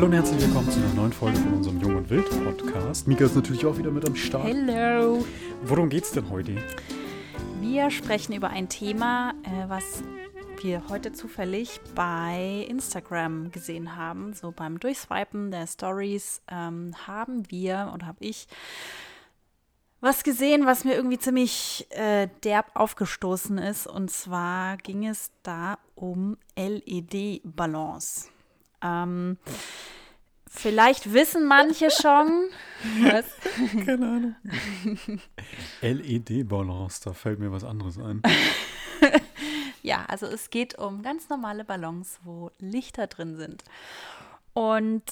Hallo und herzlich willkommen zu einer neuen Folge von unserem Jung und Wild Podcast. Mika ist natürlich auch wieder mit am Start. Hello. Worum geht's denn heute? Wir sprechen über ein Thema, äh, was wir heute zufällig bei Instagram gesehen haben. So beim Durchswipen der Stories ähm, haben wir oder habe ich was gesehen, was mir irgendwie ziemlich äh, derb aufgestoßen ist. Und zwar ging es da um LED-Balance. Ähm, vielleicht wissen manche schon. Was? Keine Ahnung. LED-Balance, da fällt mir was anderes ein. ja, also es geht um ganz normale Ballons, wo Lichter drin sind. Und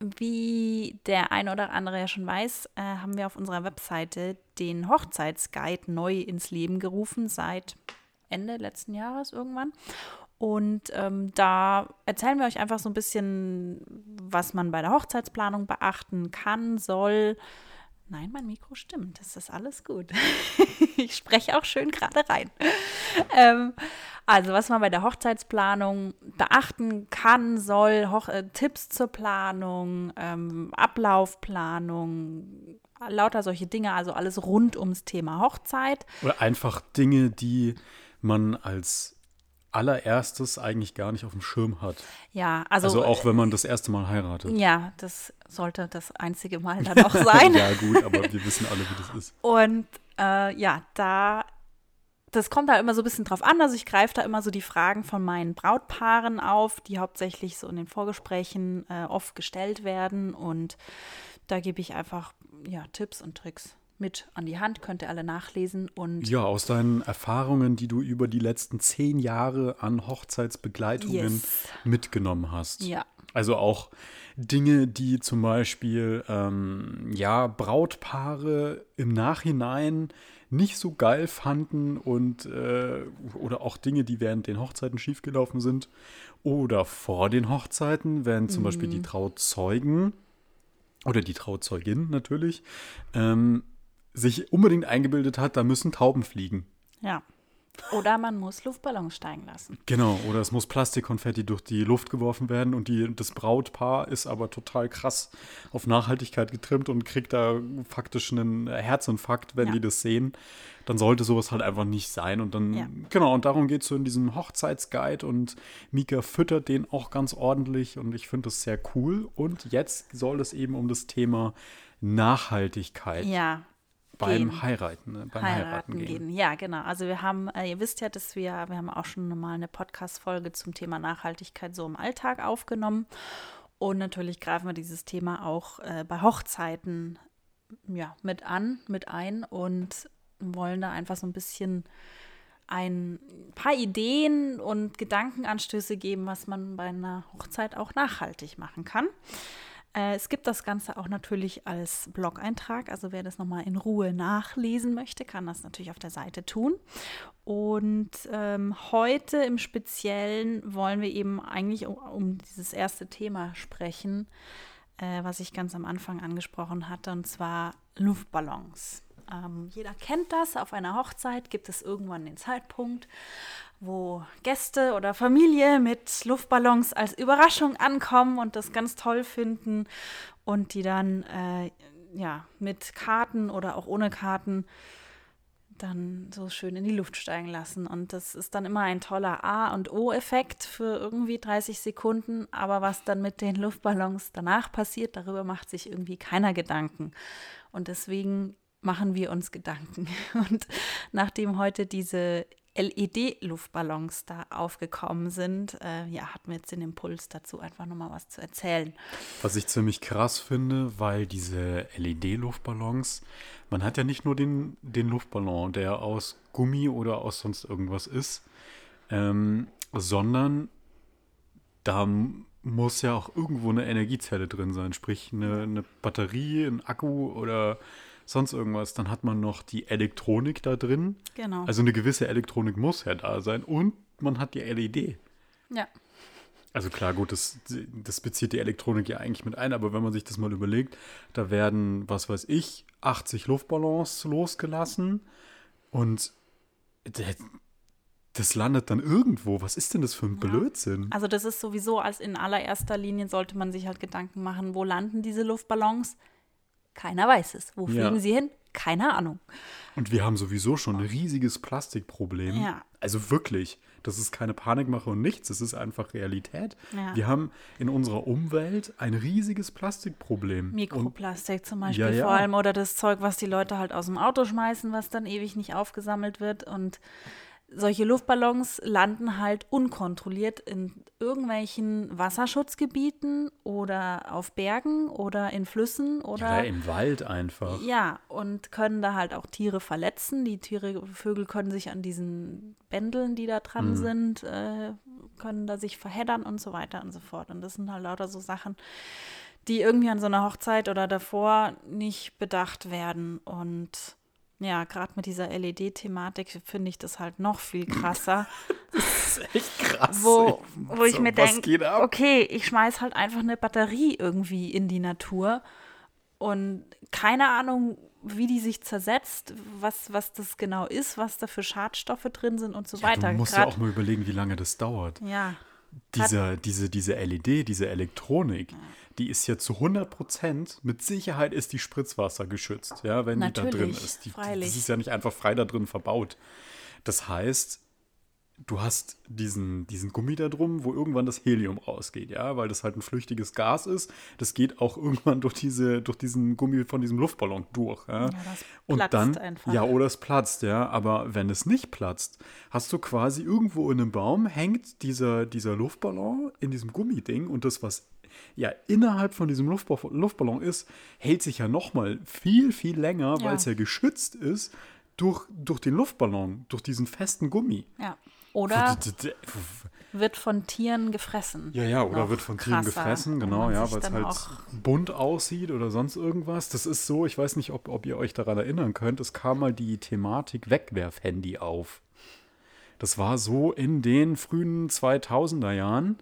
wie der eine oder andere ja schon weiß, äh, haben wir auf unserer Webseite den Hochzeitsguide neu ins Leben gerufen seit Ende letzten Jahres irgendwann. Und ähm, da erzählen wir euch einfach so ein bisschen, was man bei der Hochzeitsplanung beachten kann, soll. Nein, mein Mikro stimmt. Das ist alles gut. ich spreche auch schön gerade rein. Ähm, also, was man bei der Hochzeitsplanung beachten kann, soll, Hoch äh, Tipps zur Planung, ähm, Ablaufplanung, lauter solche Dinge, also alles rund ums Thema Hochzeit. Oder einfach Dinge, die man als allererstes eigentlich gar nicht auf dem Schirm hat. Ja, also. Also auch wenn man das erste Mal heiratet. Ja, das sollte das einzige Mal dann auch sein. ja, gut, aber wir wissen alle, wie das ist. Und äh, ja, da. Das kommt da immer so ein bisschen drauf an. Also ich greife da immer so die Fragen von meinen Brautpaaren auf, die hauptsächlich so in den Vorgesprächen äh, oft gestellt werden. Und da gebe ich einfach ja, Tipps und Tricks mit an die Hand, könnt ihr alle nachlesen. Und Ja, aus deinen Erfahrungen, die du über die letzten zehn Jahre an Hochzeitsbegleitungen Yes. mitgenommen hast. ja, Also auch Dinge, die zum Beispiel ähm, ja Brautpaare im Nachhinein nicht so geil fanden und äh, oder auch Dinge, die während den Hochzeiten schiefgelaufen sind oder vor den Hochzeiten, wenn zum Beispiel die Trauzeugen oder die Trauzeugin natürlich ähm, sich unbedingt eingebildet hat, da müssen Tauben fliegen. ja. Oder man muss Luftballons steigen lassen. Genau, oder es muss Plastikkonfetti durch die Luft geworfen werden und die, das Brautpaar ist aber total krass auf Nachhaltigkeit getrimmt und kriegt da faktisch einen Herzinfarkt, wenn Ja. die das sehen. Dann sollte sowas halt einfach nicht sein. Und dann, Ja. genau, und darum geht es so in diesem Hochzeitsguide und Mika füttert den auch ganz ordentlich und ich finde das sehr cool. Und jetzt soll es eben um das Thema Nachhaltigkeit Ja. Beim gehen. Heiraten, ne? beim Heiraten, gehen. Ja, genau. Also wir haben, äh, ihr wisst ja, dass wir, wir haben auch schon mal eine Podcast-Folge zum Thema Nachhaltigkeit so im Alltag aufgenommen. Und natürlich greifen wir dieses Thema auch äh, bei Hochzeiten ja, mit an, mit ein und wollen da einfach so ein bisschen ein paar Ideen und Gedankenanstöße geben, was man bei einer Hochzeit auch nachhaltig machen kann. Äh, es gibt das Ganze auch natürlich als Blog-Eintrag. Also wer das nochmal in Ruhe nachlesen möchte, kann das natürlich auf der Seite tun. Und ähm, heute im Speziellen wollen wir eben eigentlich um, um dieses erste Thema sprechen, äh, was ich ganz am Anfang angesprochen hatte, und zwar Luftballons. Ähm, jeder kennt das. Auf einer Hochzeit gibt es irgendwann den Zeitpunkt, wo Gäste oder Familie mit Luftballons als Überraschung ankommen und das ganz toll finden und die dann äh, ja mit Karten oder auch ohne Karten dann so schön in die Luft steigen lassen. Und das ist dann immer ein toller A- und O-Effekt für irgendwie 30 Sekunden. Aber was dann mit den Luftballons danach passiert, darüber macht sich irgendwie keiner Gedanken. Und deswegen machen wir uns Gedanken. Und nachdem heute diese LED-Luftballons da aufgekommen sind, äh, ja, hatten wir jetzt den Impuls dazu, einfach nochmal was zu erzählen. Was ich ziemlich krass finde, weil diese LED-Luftballons, man hat ja nicht nur den, den Luftballon, der aus Gummi oder aus sonst irgendwas ist, ähm, sondern da muss ja auch irgendwo eine Energiezelle drin sein, sprich eine, eine Batterie, ein Akku oder sonst irgendwas. Dann hat man noch die Elektronik da drin. Genau. Also eine gewisse Elektronik muss ja da sein und man hat die LED. ja. Also klar, gut, das, das bezieht die Elektronik ja eigentlich mit ein, aber wenn man sich das mal überlegt, da werden, was weiß ich, 80 Luftballons losgelassen und das landet dann irgendwo. Was ist denn das für ein Blödsinn? Also das ist sowieso, als in allererster Linie sollte man sich halt Gedanken machen, wo landen diese Luftballons? Keiner weiß es. Wo Ja. fliegen sie hin? Keine Ahnung. Und wir haben sowieso schon ein riesiges Plastikproblem. Ja. Also wirklich, das ist keine Panikmache und nichts, das ist einfach Realität. Ja. Wir haben in unserer Umwelt ein riesiges Plastikproblem. Und Mikroplastik zum Beispiel Ja, ja. vor allem oder das Zeug, was die Leute halt aus dem Auto schmeißen, was dann ewig nicht aufgesammelt wird. Und solche Luftballons landen halt unkontrolliert in irgendwelchen Wasserschutzgebieten oder auf Bergen oder in Flüssen oder ja, im Wald einfach. Ja, und können da halt auch Tiere verletzen. Die Tiere, Vögel können sich an diesen Bändeln, die da dran sind, äh, können da sich verheddern und so weiter und so fort. Und das sind halt lauter so Sachen, die irgendwie an so einer Hochzeit oder davor nicht bedacht werden. Und ja, gerade mit dieser LED-Thematik finde ich das halt noch viel krasser. Das ist echt krass. wo, wo ich So, mir denke, okay, ich schmeiß halt einfach eine Batterie irgendwie in die Natur und keine Ahnung, wie die sich zersetzt, was, was das genau ist, was da für Schadstoffe drin sind und so Ja, weiter. du musst ja Grad- auch mal überlegen, wie lange das dauert. ja, Diese, diese, diese LED, diese Elektronik, die ist ja zu 100 Prozent, mit Sicherheit ist die Spritzwasser geschützt, ja, wenn die da drin Natürlich, ist. Die, freilich. Das ist ja nicht einfach frei da drin verbaut. Das heißt, du hast diesen, diesen Gummi da drum, wo irgendwann das Helium rausgeht, ja, weil das halt ein flüchtiges Gas ist. Das geht auch irgendwann durch, diese, durch diesen Gummi von diesem Luftballon durch. Ja, das Und dann, einfach. ja, oder es platzt, ja. Aber wenn es nicht platzt, hast du quasi irgendwo in einem Baum hängt dieser, dieser Luftballon in diesem Gummiding und das, was ja innerhalb von diesem Luftba Luftballon ist, hält sich ja nochmal viel, viel länger, Ja. weil es ja geschützt ist durch, durch den Luftballon, durch diesen festen Gummi. ja. Oder wird von Tieren gefressen. Ja, ja, oder wird von Tieren krasser, gefressen, wo genau, ja, weil es halt bunt aussieht oder sonst irgendwas. Das ist so, ich weiß nicht, ob, ob ihr euch daran erinnern könnt, es kam mal die Thematik Wegwerfhandy auf. Das war so in den frühen 2000er Jahren,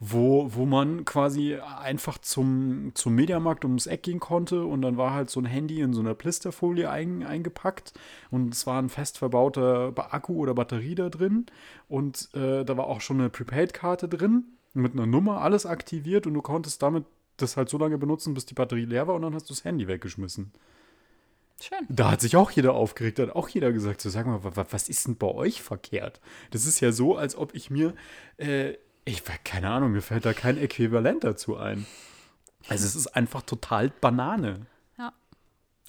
wo, wo man quasi einfach zum, zum Mediamarkt ums Eck gehen konnte und dann war halt so ein Handy in so einer Plisterfolie ein, eingepackt und es war ein fest verbauter Ba- Akku oder Batterie da drin und äh, da war auch schon eine Prepaid-Karte drin mit einer Nummer, alles aktiviert und du konntest damit das halt so lange benutzen, bis die Batterie leer war und dann hast du das Handy weggeschmissen. Schön. Da hat sich auch jeder aufgeregt, da hat auch jeder gesagt, so sag mal, wa- wa- was ist denn bei euch verkehrt? Das ist ja so, als ob ich mir, äh, ich keine Ahnung, mir fällt da kein Äquivalent dazu ein. Also es ist einfach total Banane. Ja.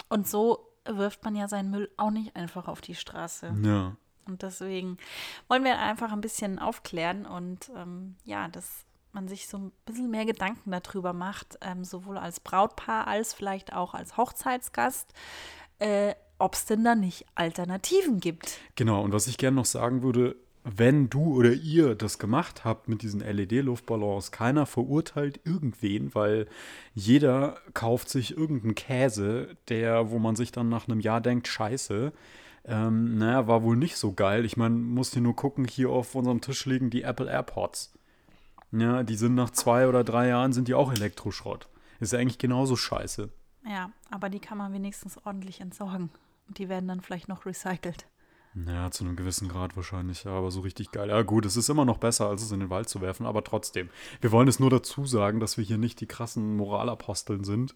Und so wirft man ja seinen Müll auch nicht einfach auf die Straße. Ja. Und deswegen wollen wir einfach ein bisschen aufklären und ähm, ja, dass man sich so ein bisschen mehr Gedanken darüber macht, ähm, sowohl als Brautpaar als vielleicht auch als Hochzeitsgast, äh, ob es denn da nicht Alternativen gibt. Genau, und was ich gerne noch sagen würde, wenn du oder ihr das gemacht habt mit diesen LED-Luftballons, keiner verurteilt irgendwen, weil jeder kauft sich irgendeinen Käse, der, wo man sich dann nach einem Jahr denkt, scheiße, ähm, naja, war wohl nicht so geil. Ich meine, musst dir nur gucken, hier auf unserem Tisch liegen die Apple AirPods. Ja, die sind nach zwei oder drei Jahren, sind die auch Elektroschrott. Ist ja eigentlich genauso scheiße. Ja, aber die kann man wenigstens ordentlich entsorgen. Und die werden dann vielleicht noch recycelt. Ja, zu einem gewissen Grad wahrscheinlich, aber so richtig geil. Ja, gut, es ist immer noch besser, als es in den Wald zu werfen, aber trotzdem. Wir wollen es nur dazu sagen, dass wir hier nicht die krassen Moralaposteln sind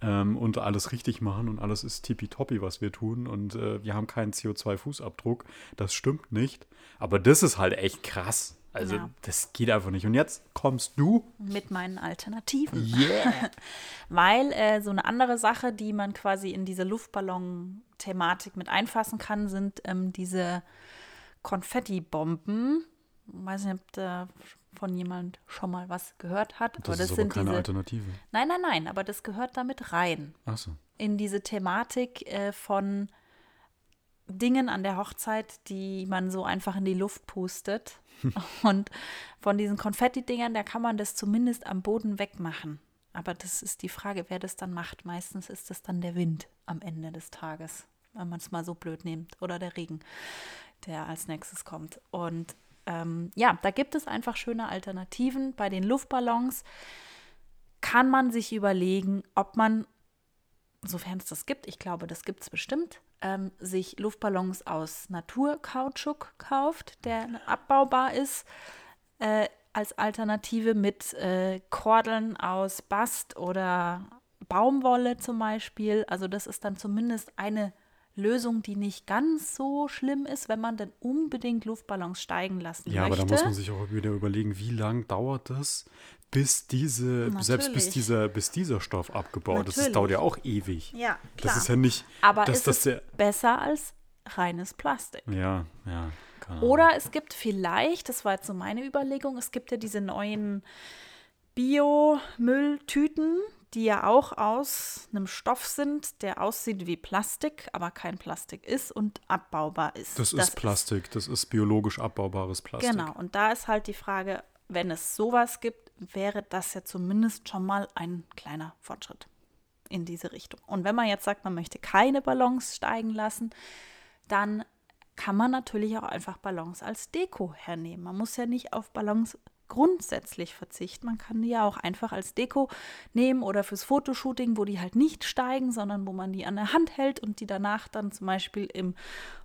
ähm, und alles richtig machen und alles ist tippitoppi, was wir tun und äh, wir haben keinen CO2-Fußabdruck. Das stimmt nicht. Aber das ist halt echt krass. Also, Ja. das geht einfach nicht. Und jetzt kommst du. Mit meinen Alternativen. Yeah! Weil äh, so eine andere Sache, die man quasi in diese Luftballon-Thematik mit einfassen kann, sind ähm, diese Konfettibomben. Weiß nicht, ob da von jemand schon mal was gehört hat. Das, ist aber keine diese. Alternative. Nein, nein, nein, aber das gehört damit rein. Achso. In diese Thematik äh, von Dingen an der Hochzeit, die man so einfach in die Luft pustet. Und von diesen Konfetti-Dingern, da kann man das zumindest am Boden wegmachen. Aber das ist die Frage, wer das dann macht. Meistens ist es dann der Wind am Ende des Tages, wenn man es mal so blöd nimmt. Oder der Regen, der als nächstes kommt. Und ähm, ja, da gibt es einfach schöne Alternativen. Bei den Luftballons kann man sich überlegen, ob man, sofern es das gibt, ich glaube, das gibt es bestimmt, ähm, sich Luftballons aus Naturkautschuk kauft, der abbaubar ist, äh, als Alternative mit äh, Kordeln aus Bast oder Baumwolle zum Beispiel. Also das ist dann zumindest eine Lösung, die nicht ganz so schlimm ist, wenn man denn unbedingt Luftballons steigen lassen Ja, möchte. aber da muss man sich auch wieder überlegen, wie lang dauert das, bis diese, selbst bis Natürlich. dieser, bis dieser Stoff abgebaut ist. Das Natürlich. dauert ja auch ewig. Ja, Das klar. ist ja nicht, aber dass ist das es besser als reines Plastik. Ja, ja. Oder es gibt vielleicht, das war jetzt so meine Überlegung, es gibt ja diese neuen Biomülltüten, die ja auch aus einem Stoff sind, der aussieht wie Plastik, aber kein Plastik ist und abbaubar ist. Das ist Plastik, das ist biologisch abbaubares Plastik. Genau, und da ist halt die Frage, wenn es sowas gibt, wäre das ja zumindest schon mal ein kleiner Fortschritt in diese Richtung. Und wenn man jetzt sagt, man möchte keine Ballons steigen lassen, dann kann man natürlich auch einfach Ballons als Deko hernehmen. Man muss ja nicht auf Ballons grundsätzlich verzichten. Man kann die ja auch einfach als Deko nehmen oder fürs Fotoshooting, wo die halt nicht steigen, sondern wo man die an der Hand hält und die danach dann zum Beispiel im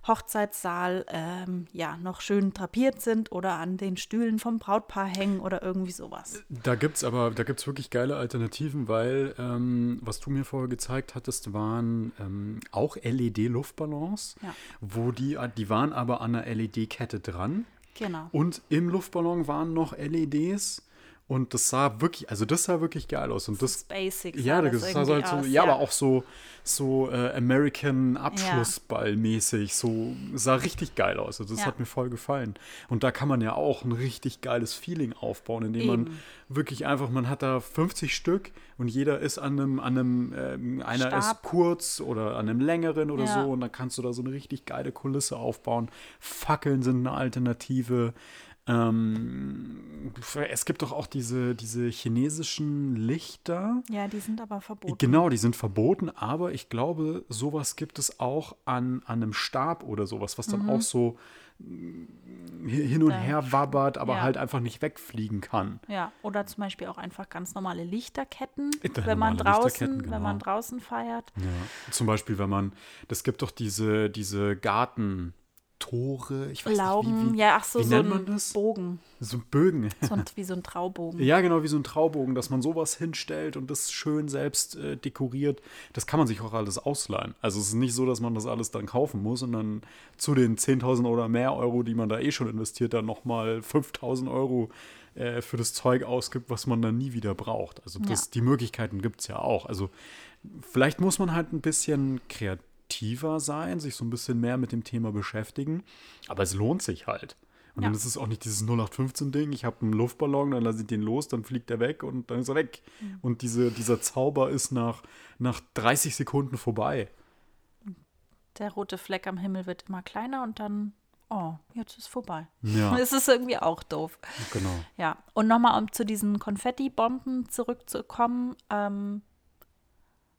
Hochzeitssaal ähm, ja noch schön drapiert sind oder an den Stühlen vom Brautpaar hängen oder irgendwie sowas. Da gibt es aber, da gibt es wirklich geile Alternativen, weil, ähm, was du mir vorher gezeigt hattest, waren ähm, auch LED-Luftballons, Ja. wo die, die waren aber an einer LED-Kette dran. Genau. Und im Luftballon waren noch LEDs. Und das sah wirklich, also das sah wirklich geil aus. Und das, Basic. sah ja, das das sah halt so, aus, ja, aber auch so, so äh, American Ja. Abschlussball-mäßig. So sah richtig geil aus. Also das Ja. hat mir voll gefallen. Und da kann man ja auch ein richtig geiles Feeling aufbauen, indem man Eben. wirklich einfach, man hat da 50 Stück und jeder ist an einem, an einem, ähm, einer ist Stab. kurz oder an einem längeren oder Ja. so und dann kannst du da so eine richtig geile Kulisse aufbauen. Fackeln sind eine Alternative. Ähm, es gibt doch auch diese, diese chinesischen Lichter. Ja, die sind aber verboten. Genau, die sind verboten, aber ich glaube, sowas gibt es auch an, an einem Stab oder sowas, was dann auch so mm, hin und her wabbert, aber ja. halt einfach nicht wegfliegen kann. Ja, oder zum Beispiel auch einfach ganz normale Lichterketten, Äh, wenn man draußen, Lichterketten, wenn man genau. draußen feiert. Ja. Zum Beispiel, wenn man, das gibt doch diese, diese Gartentore, ich weiß Lauben, nicht, wie, wie, ja, ach so, wie so nennt man ein das? Bogen, so Bögen. so ein, wie so ein Traubogen. Ja, genau, wie so ein Traubogen, dass man sowas hinstellt und das schön selbst äh, dekoriert. Das kann man sich auch alles ausleihen. Also es ist nicht so, dass man das alles dann kaufen muss und dann zu den 10.000 oder mehr Euro, die man da eh schon investiert, dann nochmal 5.000 Euro äh, für das Zeug ausgibt, was man dann nie wieder braucht. Also das, Ja. die Möglichkeiten gibt es ja auch. Also vielleicht muss man halt ein bisschen kreativer sein, sich so ein bisschen mehr mit dem Thema beschäftigen. Aber es lohnt sich halt. Und dann Ja. ist es auch nicht dieses 0815-Ding, ich habe einen Luftballon, dann lasse ich den los, dann fliegt er weg und dann ist er weg. Mhm. Und diese, dieser Zauber ist nach, nach 30 Sekunden vorbei. Der rote Fleck am Himmel wird immer kleiner und dann, oh, jetzt ist vorbei. Ja, Das ist irgendwie auch doof. genau. Ja, und nochmal, um zu diesen Konfetti-Bomben zurückzukommen, ähm,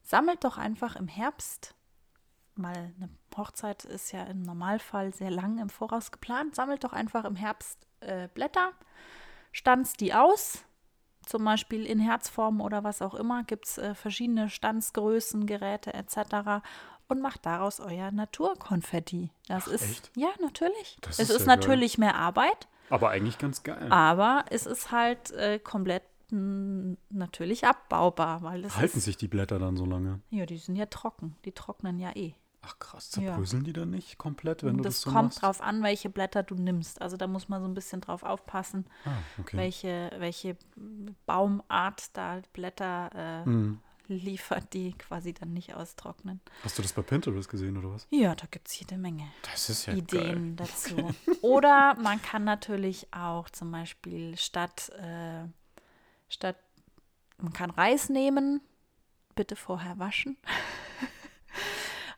sammelt doch einfach im Herbst, mal eine Hochzeit ist ja im Normalfall sehr lang im Voraus geplant, sammelt doch einfach im Herbst äh, Blätter, stanzt die aus, zum Beispiel in Herzform oder was auch immer, gibt es äh, verschiedene Stanzgrößen, Geräte etc. Und macht daraus euer Naturkonfetti. Das Ach, ist, echt? ja, natürlich. Das es ist ist ja geil. natürlich mehr Arbeit, Aber eigentlich ganz geil. aber es ist halt äh, komplett natürlich abbaubar, weil Halten ist, sich die Blätter dann so lange? ja, die sind ja trocken, die trocknen ja eh. Ach krass, Ja. zerbröseln die dann nicht komplett, wenn du das, das so kommt machst? drauf an, welche Blätter du nimmst. Also da muss man so ein bisschen drauf aufpassen, Ah, okay. welche, welche Baumart da Blätter äh, Mhm. liefert, die quasi dann nicht austrocknen. Hast du das bei Pinterest gesehen oder was? Ja, da gibt es jede Menge. Das ist ja Ideen dazu. Oder man kann natürlich auch zum Beispiel statt, äh, statt man kann Reis nehmen, bitte vorher waschen.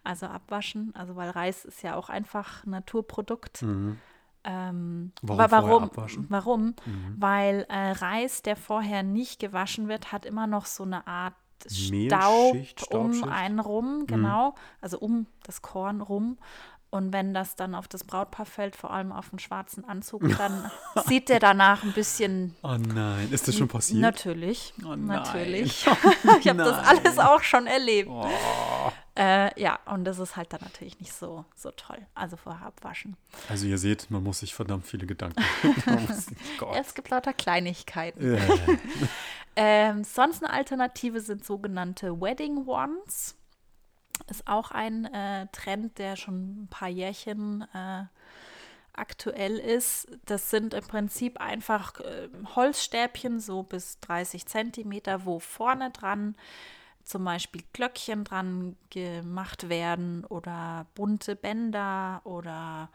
also abwaschen, also weil Reis ist ja auch einfach Naturprodukt. Mhm. Ähm, Warum warum? abwaschen? Warum? Mhm. Weil äh, Reis, der vorher nicht gewaschen wird, hat immer noch so eine Art Staub um einen rum, genau, also um das Korn rum. Und wenn das dann auf das Brautpaar fällt, vor allem auf den schwarzen Anzug, dann sieht der danach ein bisschen Oh nein, ist das schon passiert? Natürlich, Oh natürlich. ich habe das alles auch schon erlebt. Oh. Äh, ja, und das ist halt dann natürlich nicht so, so toll. Also vorher abwaschen. Also ihr seht, man muss sich verdammt viele Gedanken machen. ja, es gibt lauter Kleinigkeiten. ähm, sonst eine Alternative sind sogenannte Wedding Wands. Ist auch ein äh, Trend, der schon ein paar Jährchen äh, aktuell ist. Das sind im Prinzip einfach äh, Holzstäbchen, so bis 30 Zentimeter, wo vorne dran zum Beispiel Glöckchen dran gemacht werden oder bunte Bänder oder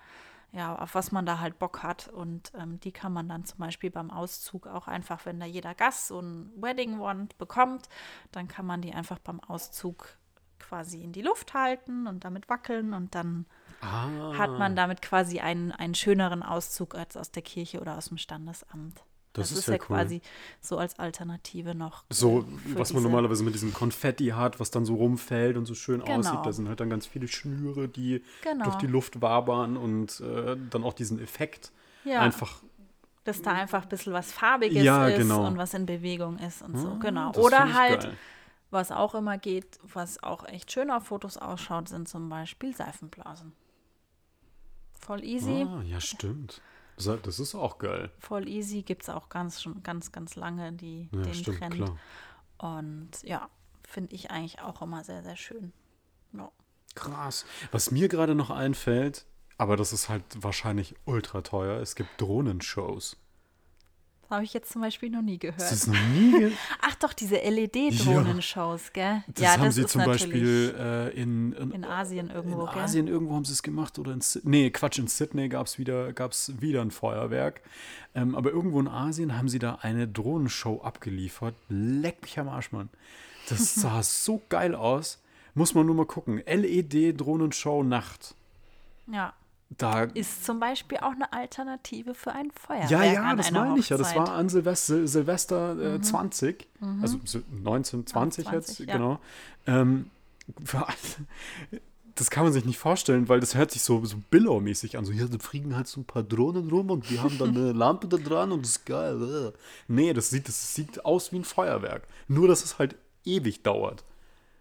ja, auf was man da halt Bock hat. Und ähm, die kann man dann zum Beispiel beim Auszug auch einfach, wenn da jeder Gast so ein Wedding Wand bekommt, dann kann man die einfach beim Auszug quasi in die Luft halten und damit wackeln und dann ah. hat man damit quasi einen, einen schöneren Auszug als aus der Kirche oder aus dem Standesamt. Das, das ist, ist, ja, ja cool. quasi so als Alternative noch. So, was man normalerweise mit diesem Konfetti hat, was dann so rumfällt und so schön genau. aussieht. Da sind halt dann ganz viele Schnüre, die genau. durch die Luft wabern und äh, dann auch diesen Effekt ja. einfach. Dass da einfach ein bisschen was Farbiges ja, ist genau. und was in Bewegung ist und so. Genau. Oder halt, geil. was auch immer geht, was auch echt schön auf Fotos ausschaut, sind zum Beispiel Seifenblasen. Voll easy. Ah, ja, stimmt. Das ist auch geil. Voll easy gibt es auch ganz schon ganz, ganz lange die, ja, den stimmt, Trend. Klar. Und ja, finde ich eigentlich auch immer sehr, sehr schön. Ja. Krass. Was mir gerade noch einfällt, aber das ist halt wahrscheinlich ultra teuer, es gibt Drohnenshows. Habe ich jetzt zum Beispiel noch nie gehört. Das ist noch nie ge Ach doch, diese LED-Drohnenshows, gell? Das ja, haben das sie zum Beispiel äh, in, in, in, Asien irgendwo, In Asien irgendwo haben sie es gemacht oder in Nee, Quatsch, in Sydney gab es wieder, gab's wieder ein Feuerwerk. Ähm, aber irgendwo in Asien haben sie da eine Drohnenshow abgeliefert. Leck mich am Arsch, Mann. Das sah so geil aus. Muss man nur mal gucken. LED-Drohnenshow Nacht. Ja. Da ist zum Beispiel auch eine Alternative für ein Feuerwerk. Ja, ja, das meine ich ja. Das war an Silvester, Silvester äh, mhm. 20, mhm. also 1920 ja, jetzt, ja. genau. Ähm, das kann man sich nicht vorstellen, weil das hört sich so, so Billow-mäßig an. So, da fliegen halt so ein paar Drohnen rum und die haben dann eine Lampe da dran und das ist geil. Nee, das sieht, das sieht aus wie ein Feuerwerk. Nur, dass es halt ewig dauert.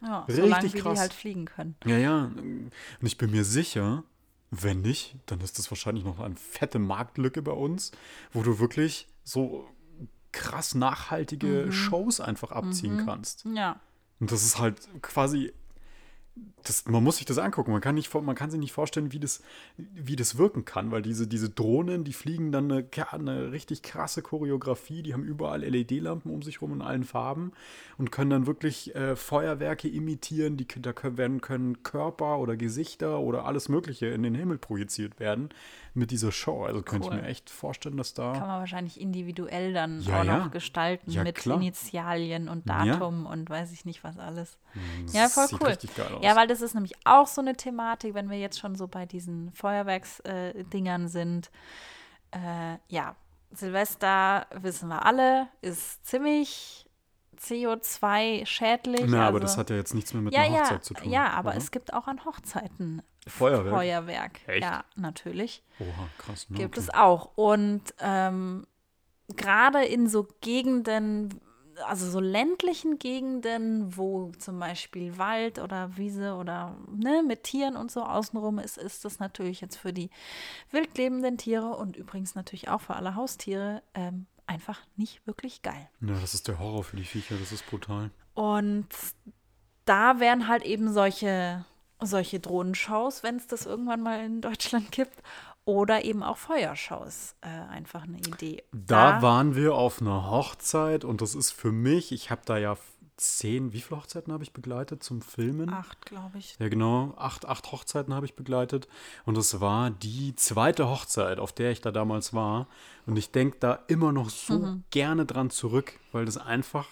Ja, Richtig solange krass. die halt fliegen können. Ja, ja. Und ich bin mir sicher, wenn nicht, dann ist das wahrscheinlich noch eine fette Marktlücke bei uns, wo du wirklich so krass nachhaltige mhm. Shows einfach abziehen mhm. kannst. Ja. Und das ist halt quasi das, man muss sich das angucken. Man kann, nicht, man kann sich nicht vorstellen, wie das, wie das wirken kann, weil diese, diese Drohnen, die fliegen dann eine, eine richtig krasse Choreografie. Die haben überall LED-Lampen um sich rum in allen Farben und können dann wirklich äh, Feuerwerke imitieren. Die, da können, können Körper oder Gesichter oder alles Mögliche in den Himmel projiziert werden mit dieser Show. Also könnte cool. ich mir echt vorstellen, dass da. Kann man wahrscheinlich individuell dann ja, auch ja. noch gestalten ja, mit klar. Initialien und Datum und weiß ich nicht was alles. Hm, das ja, voll cool. Ja, weil das ist nämlich auch so eine Thematik, wenn wir jetzt schon so bei diesen Feuerwerksdingern äh, sind. Äh, ja, Silvester, wissen wir alle, ist ziemlich CO2-schädlich. Na, also, aber das hat ja jetzt nichts mehr mit ja, einer Hochzeit ja, zu tun. Ja, aber oder? es gibt auch an Hochzeiten Feuerwerk. Feuerwerk. Echt? Ja, natürlich. Oha, krass. Ne? Gibt okay. es auch. Und ähm, gerade in so Gegenden, also so ländlichen Gegenden, wo zum Beispiel Wald oder Wiese oder ne, mit Tieren und so außenrum ist, ist das natürlich jetzt für die wildlebenden Tiere und übrigens natürlich auch für alle Haustiere ähm, einfach nicht wirklich geil. Ja, das ist der Horror für die Viecher, das ist brutal. Und da wären halt eben solche, solche Drohnenshows, wenn es das irgendwann mal in Deutschland gibt, oder eben auch Feuershows äh, einfach eine Idee. Da, da waren wir auf einer Hochzeit und das ist für mich, ich habe da ja zehn, wie viele Hochzeiten habe ich begleitet zum Filmen? Acht, glaube ich. Ja, genau. Acht, acht Hochzeiten habe ich begleitet. Und das war die zweite Hochzeit, auf der ich da damals war. Und ich denke da immer noch so mhm. gerne dran zurück, weil das einfach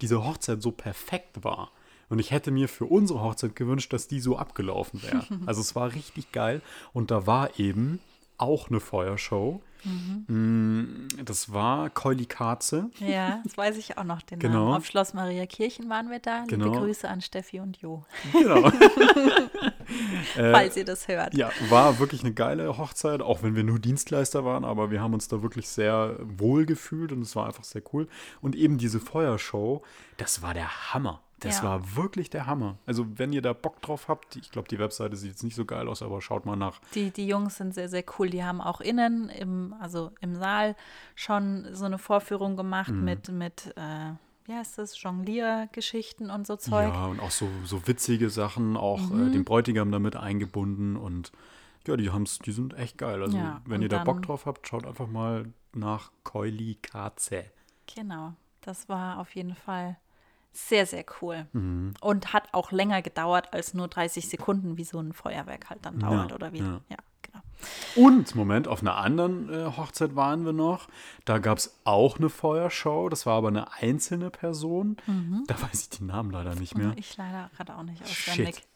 diese Hochzeit so perfekt war. Und ich hätte mir für unsere Hochzeit gewünscht, dass die so abgelaufen wäre. also es war richtig geil. Und da war eben auch eine Feuershow. Mhm. Das war Keuli Katze. Ja, das weiß ich auch noch den genau. Namen. Auf Schloss Maria Kirchen waren wir da. Liebe genau. Grüße an Steffi und Jo. Genau. Falls ihr das hört. Ja, war wirklich eine geile Hochzeit, auch wenn wir nur Dienstleister waren, aber wir haben uns da wirklich sehr wohl gefühlt und es war einfach sehr cool. Und eben diese Feuershow, das war der Hammer. Das Ja. war wirklich der Hammer. Also, wenn ihr da Bock drauf habt, ich glaube, die Webseite sieht jetzt nicht so geil aus, aber schaut mal nach. Die, die Jungs sind sehr, sehr cool. Die haben auch innen, im, also im Saal, schon so eine Vorführung gemacht Mhm. mit, mit äh, wie heißt das, Jongliergeschichten und so Zeug. Ja, und auch so, so witzige Sachen, auch Mhm. äh, den Bräutigam damit eingebunden und ja, die haben's, die sind echt geil. Also, Ja, wenn ihr da Bock drauf habt, schaut einfach mal nach Keuli Katze. Genau, das war auf jeden Fall sehr, sehr cool. Mhm. Und hat auch länger gedauert als nur 30 Sekunden, wie so ein Feuerwerk halt dann dauert Ja, oder wie. ja. Ja, genau. Und, Moment, auf einer anderen äh, Hochzeit waren wir noch. Da gab es auch eine Feuershow. Das war aber eine einzelne Person. Mhm. Da weiß ich die Namen leider nicht mehr. Ich leider gerade auch nicht auswendig. Shit.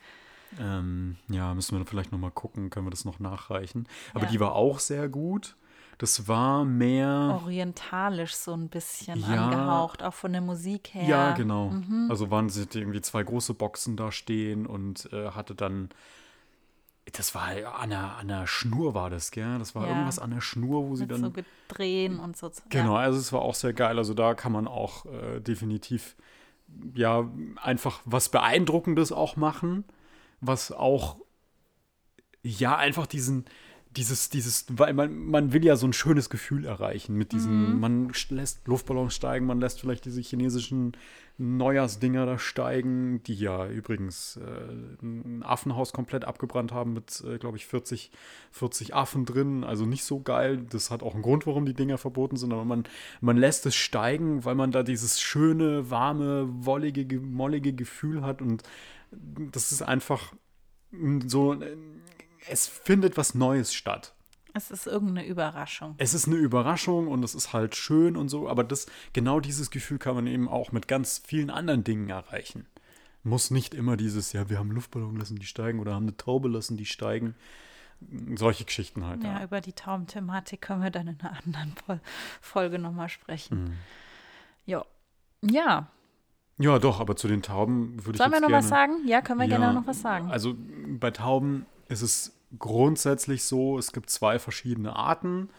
Ähm, ja, müssen wir vielleicht nochmal gucken, können wir das noch nachreichen. Aber Ja. die war auch sehr gut. Das war mehr. Orientalisch so ein bisschen Ja. angehaucht, auch von der Musik her. Ja, genau. Mhm. Also waren sie irgendwie zwei große Boxen da stehen und äh, hatte dann. Das war an der, an der Schnur, war das, gell? Das war Ja. irgendwas an der Schnur, wo sie Mit dann. so Gedrehen und so. Genau, Ja. also es war auch sehr geil. Also da kann man auch äh, definitiv ja einfach was Beeindruckendes auch machen, was auch ja einfach diesen dieses dieses weil man man will ja so ein schönes Gefühl erreichen mit diesen man st- lässt Luftballons steigen, man lässt vielleicht diese chinesischen Neujahrsdinger da steigen, die ja übrigens äh, ein Affenhaus komplett abgebrannt haben mit, äh, glaube ich, 40, 40 Affen drin. Also nicht so geil. Das hat auch einen Grund, warum die Dinger verboten sind. Aber man, man lässt es steigen, weil man da dieses schöne, warme, wollige, ge- mollige Gefühl hat. Und das ist einfach so, äh, es findet was Neues statt. Es ist irgendeine Überraschung. Es ist eine Überraschung und es ist halt schön und so, aber das, genau dieses Gefühl kann man eben auch mit ganz vielen anderen Dingen erreichen. Muss nicht immer dieses, ja, wir haben Luftballon, lassen die steigen oder haben eine Taube, lassen die steigen. Solche Geschichten halt. Ja, Ja. über die Taubenthematik können wir dann in einer anderen Fol- Folge nochmal sprechen. Mhm. Ja. Ja. ja, doch, aber zu den Tauben würde ich Sollen wir noch gerne, was sagen? Ja, können wir Ja, gerne noch was sagen. Also bei Tauben ist es grundsätzlich so, es gibt zwei verschiedene Arten.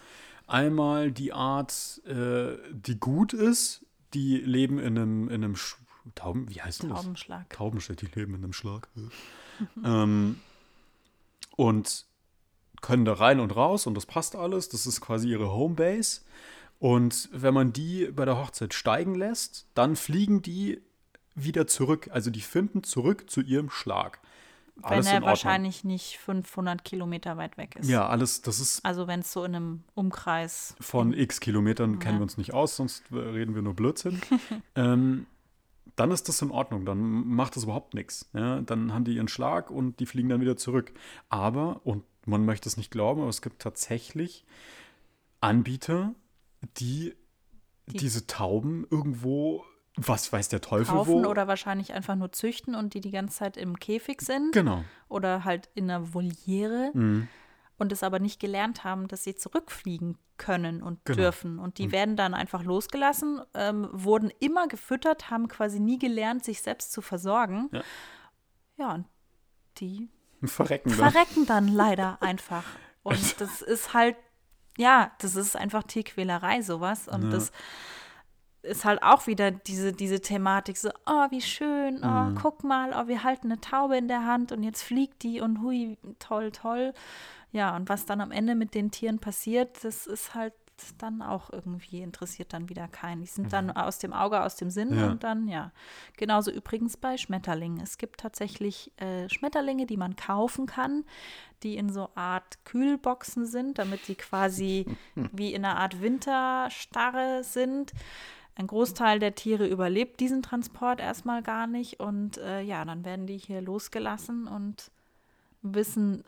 Einmal die Art, äh, die gut ist, die leben in einem, in einem Sch Tauben, wie heißt das? Taubenschlag. Taubenschlag, die leben in einem Schlag. ähm, und können da rein und raus und das passt alles. Das ist quasi ihre Homebase. Und wenn man die bei der Hochzeit steigen lässt, dann fliegen die wieder zurück. Also die finden zurück zu ihrem Schlag. Wenn Alles er wahrscheinlich nicht 500 Kilometer weit weg ist. Ja, alles, das ist Also wenn es so in einem Umkreis von x Kilometern kennen Ja. wir uns nicht aus, sonst reden wir nur Blödsinn. ähm, dann ist das in Ordnung, dann macht das überhaupt nichts. Ja? Dann haben die ihren Schlag und die fliegen dann wieder zurück. Aber, und man möchte es nicht glauben, aber es gibt tatsächlich Anbieter, die, Die- diese Tauben irgendwo, was weiß der Teufel kaufen wo. oder wahrscheinlich einfach nur züchten und die die ganze Zeit im Käfig sind genau. oder halt in einer Voliere Mhm. und es aber nicht gelernt haben, dass sie zurückfliegen können und Genau. dürfen. Und die werden dann einfach losgelassen, ähm, wurden immer gefüttert, haben quasi nie gelernt, sich selbst zu versorgen. Ja. Ja, und die Verrecken dann. verrecken dann leider einfach. Und das ist halt, ja, das ist einfach Tierquälerei, sowas. Und Ja. das ist halt auch wieder diese, diese Thematik, so, oh, wie schön, oh, Mhm. guck mal, oh, wir halten eine Taube in der Hand und jetzt fliegt die und hui, toll, toll. Ja, und was dann am Ende mit den Tieren passiert, das ist halt dann auch irgendwie interessiert dann wieder keinen. Die sind dann aus dem Auge, aus dem Sinn Mhm. Ja. und dann, ja. Genauso übrigens bei Schmetterlingen. Es gibt tatsächlich äh, Schmetterlinge, die man kaufen kann, die in so Art Kühlboxen sind, damit die quasi wie in einer Art Winterstarre sind. Ein Großteil der Tiere überlebt diesen Transport erstmal gar nicht und äh, ja, dann werden die hier losgelassen und wissen,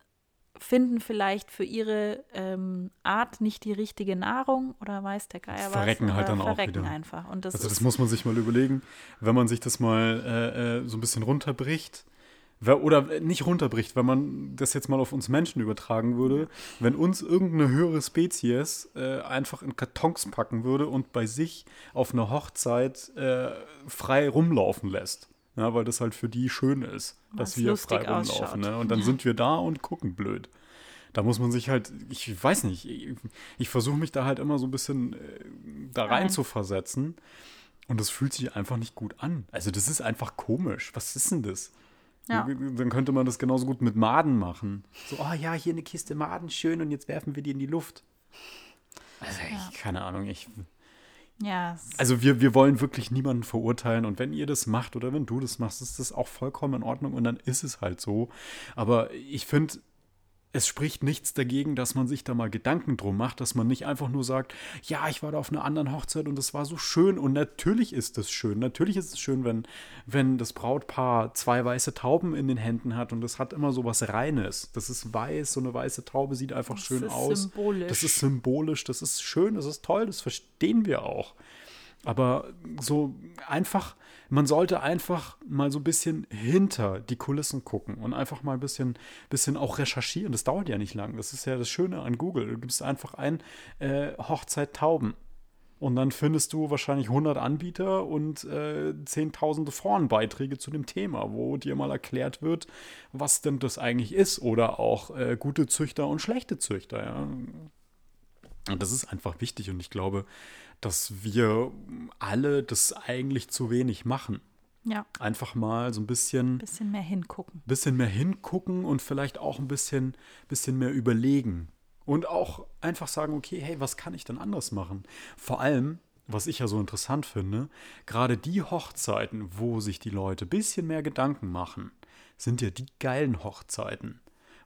finden vielleicht für ihre ähm, Art nicht die richtige Nahrung oder weiß der Geier was. Verrecken halt dann auch verrecken wieder. einfach. Und das Also das muss man sich mal überlegen, wenn man sich das mal äh, äh, so ein bisschen runterbricht. Oder nicht runterbricht, wenn man das jetzt mal auf uns Menschen übertragen würde, wenn uns irgendeine höhere Spezies äh, einfach in Kartons packen würde und bei sich auf einer Hochzeit äh, frei rumlaufen lässt. Ja, weil das halt für die schön ist, dass Was wir frei rumlaufen. Ne? Und dann sind wir da und gucken blöd. Da muss man sich halt, ich weiß nicht, ich, ich versuche mich da halt immer so ein bisschen äh, da rein Rein. zu versetzen. Und das fühlt sich einfach nicht gut an. Also das ist einfach komisch. Was ist denn das? Ja. Dann könnte man das genauso gut mit Maden machen. So, oh ja, hier eine Kiste Maden, schön, und jetzt werfen wir die in die Luft. Also ich, keine Ahnung, ich. Ja, es- Also wir, wir wollen wirklich niemanden verurteilen und wenn ihr das macht oder wenn du das machst, ist das auch vollkommen in Ordnung und dann ist es halt so. Aber ich finde, es spricht nichts dagegen, dass man sich da mal Gedanken drum macht, dass man nicht einfach nur sagt, ja, ich war da auf einer anderen Hochzeit und es war so schön und natürlich ist es schön. Natürlich ist es schön, wenn, wenn das Brautpaar zwei weiße Tauben in den Händen hat und das hat immer so was Reines. Das ist weiß, so eine weiße Taube sieht einfach Das schön ist aus. symbolisch. Das ist symbolisch, das ist schön, das ist toll, das verstehen wir auch. Aber so einfach, man sollte einfach mal so ein bisschen hinter die Kulissen gucken und einfach mal ein bisschen, bisschen auch recherchieren. Das dauert ja nicht lang. Das ist ja das Schöne an Google. Du gibst einfach ein äh, Hochzeit Tauben. Und dann findest du wahrscheinlich 100 Anbieter und äh, zehntausende Forenbeiträge zu dem Thema, wo dir mal erklärt wird, was denn das eigentlich ist. Oder auch äh, gute Züchter und schlechte Züchter. Ja. Und das ist einfach wichtig und ich glaube, dass wir alle das eigentlich zu wenig machen. ja, Einfach mal so ein bisschen, bisschen mehr hingucken. bisschen mehr hingucken und vielleicht auch ein bisschen, bisschen mehr überlegen. Und auch einfach sagen, okay, hey, was kann ich denn anders machen? Vor allem, was ich ja so interessant finde, gerade die Hochzeiten, wo sich die Leute ein bisschen mehr Gedanken machen, sind ja die geilen Hochzeiten.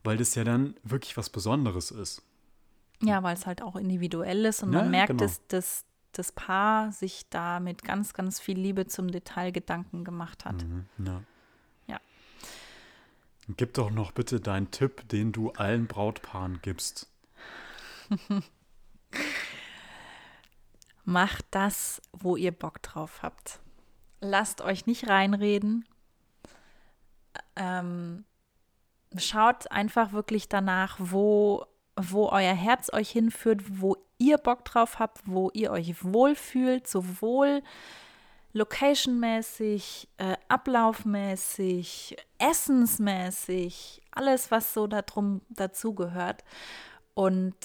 Weil das ja dann wirklich was Besonderes ist. Ja, weil es halt auch individuell ist und Ja, man merkt, genau. dass, dass das Paar sich da mit ganz, ganz viel Liebe zum Detail Gedanken gemacht hat. Mhm, ja. Ja. Gib doch noch bitte deinen Tipp, den du allen Brautpaaren gibst. Macht das, wo ihr Bock drauf habt. Lasst euch nicht reinreden. Ähm, schaut einfach wirklich danach, wo, wo euer Herz euch hinführt, wo ihr Bock drauf habt, wo ihr euch wohlfühlt, sowohl locationmäßig, äh, ablaufmäßig, essensmäßig, alles, was so darum dazugehört. Und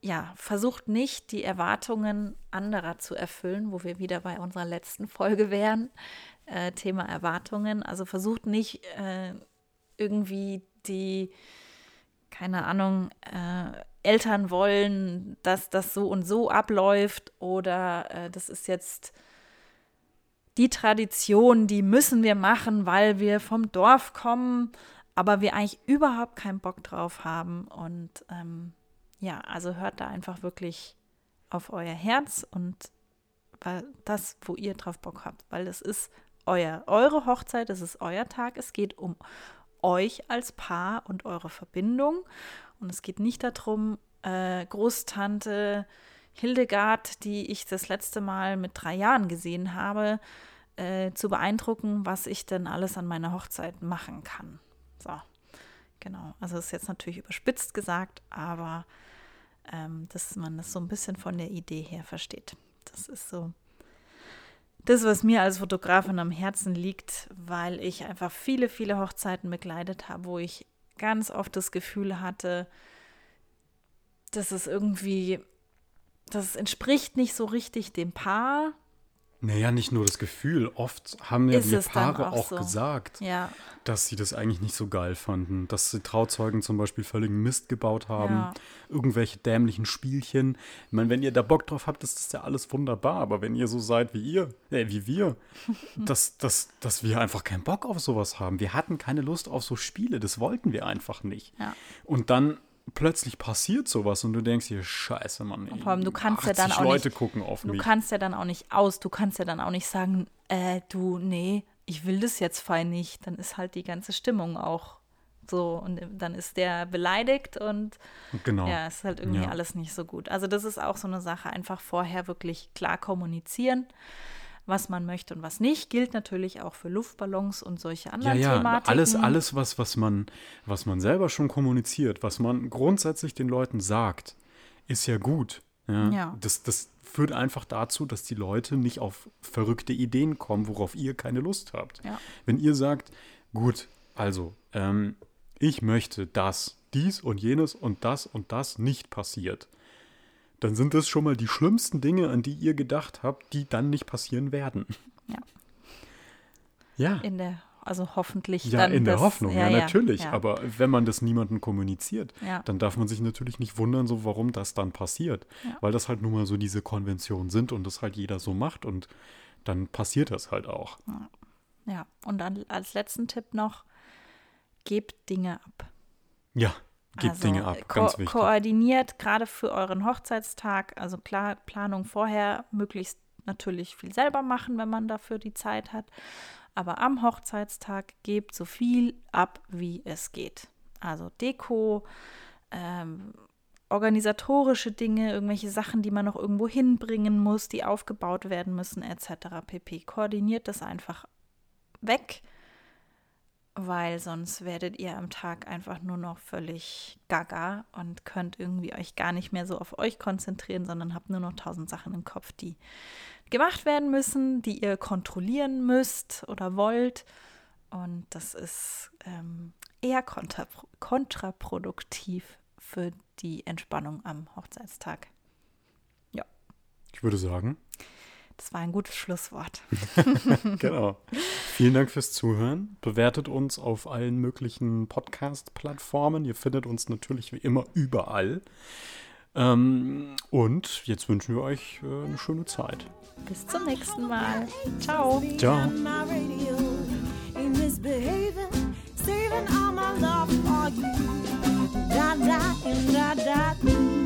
ja, versucht nicht, die Erwartungen anderer zu erfüllen, wo wir wieder bei unserer letzten Folge wären. Äh, Thema Erwartungen. Also versucht nicht äh, irgendwie die, keine Ahnung, äh, Eltern wollen, dass das so und so abläuft oder äh, das ist jetzt die Tradition, die müssen wir machen, weil wir vom Dorf kommen, aber wir eigentlich überhaupt keinen Bock drauf haben. Und ähm, ja, also hört da einfach wirklich auf euer Herz und das, wo ihr drauf Bock habt, weil es ist euer, eure Hochzeit, es ist euer Tag, es geht um euch als Paar und eure Verbindung und es geht nicht darum, äh, Großtante Hildegard, die ich das letzte Mal mit drei Jahren gesehen habe, äh, zu beeindrucken, was ich denn alles an meiner Hochzeit machen kann. So, genau. Also ist jetzt natürlich überspitzt gesagt, aber ähm, dass man das so ein bisschen von der Idee her versteht. Das ist so das, was mir als Fotografin am Herzen liegt, weil ich einfach viele, viele Hochzeiten begleitet habe, wo ich ganz oft das Gefühl hatte, dass es irgendwie, das entspricht nicht so richtig dem Paar. Naja, nicht nur das Gefühl. Oft haben ja Ist die Paare auch auch so? gesagt, Ja, dass sie das eigentlich nicht so geil fanden. Dass die Trauzeugen zum Beispiel völligen Mist gebaut haben. Ja. Irgendwelche dämlichen Spielchen. Ich meine, wenn ihr da Bock drauf habt, ist das ja alles wunderbar. Aber wenn ihr so seid wie ihr, äh, wie wir, dass, dass, dass wir einfach keinen Bock auf sowas haben. Wir hatten keine Lust auf so Spiele. Das wollten wir einfach nicht. Ja. Und dann plötzlich passiert sowas und du denkst dir, scheiße, Mann. Und vor allem, du kannst ja dann 80 auch Leute nicht- gucken auf Du mich. kannst ja dann auch nicht aus, du kannst ja dann auch nicht sagen, äh, du, nee, ich will das jetzt fein nicht. Dann ist halt die ganze Stimmung auch so und dann ist der beleidigt und Genau. ja, ist halt irgendwie Ja. alles nicht so gut. Also das ist auch so eine Sache, einfach vorher wirklich klar kommunizieren, was man möchte und was nicht. Gilt natürlich auch für Luftballons und solche Ja, anderen ja, Thematiken. alles, alles was, was, man, was man selber schon kommuniziert, was man grundsätzlich den Leuten sagt, ist ja gut. Ja? Ja. Das, das führt einfach dazu, dass die Leute nicht auf verrückte Ideen kommen, worauf ihr keine Lust habt. Ja. Wenn ihr sagt, gut, also, ähm, ich möchte, dass dies und jenes und das und das nicht passiert, dann sind das schon mal die schlimmsten Dinge, an die ihr gedacht habt, die dann nicht passieren werden. Ja. Ja. In der, also hoffentlich Ja, in der das- Hoffnung, ja, natürlich. ja. Aber wenn man das niemandem kommuniziert, Ja. dann darf man sich natürlich nicht wundern, so warum das dann passiert. Ja. Weil das halt nun mal so diese Konventionen sind und das halt jeder so macht und dann passiert das halt auch. Ja, und dann als letzten Tipp noch, gebt Dinge ab. Ja, gebt Also, Dinge ab, ko ganz wichtig. Koordiniert gerade für euren Hochzeitstag, also klar, Planung vorher, möglichst natürlich viel selber machen, wenn man dafür die Zeit hat. Aber am Hochzeitstag gebt so viel ab, wie es geht. Also Deko, ähm, organisatorische Dinge, irgendwelche Sachen, die man noch irgendwo hinbringen muss, die aufgebaut werden müssen, etc. pp. Koordiniert das einfach weg, weil sonst werdet ihr am Tag einfach nur noch völlig gaga und könnt irgendwie euch gar nicht mehr so auf euch konzentrieren, sondern habt nur noch tausend Sachen im Kopf, die gemacht werden müssen, die ihr kontrollieren müsst oder wollt. Und das ist ähm, eher kontrapro kontraproduktiv für die Entspannung am Hochzeitstag. Ich würde sagen, Das war ein gutes Schlusswort. genau. Vielen Dank fürs Zuhören. Bewertet uns auf allen möglichen Podcast-Plattformen. Ihr findet uns natürlich wie immer überall. Ähm, und jetzt wünschen wir euch äh, eine schöne Zeit. Bis zum nächsten Mal. Ciao. Ciao. on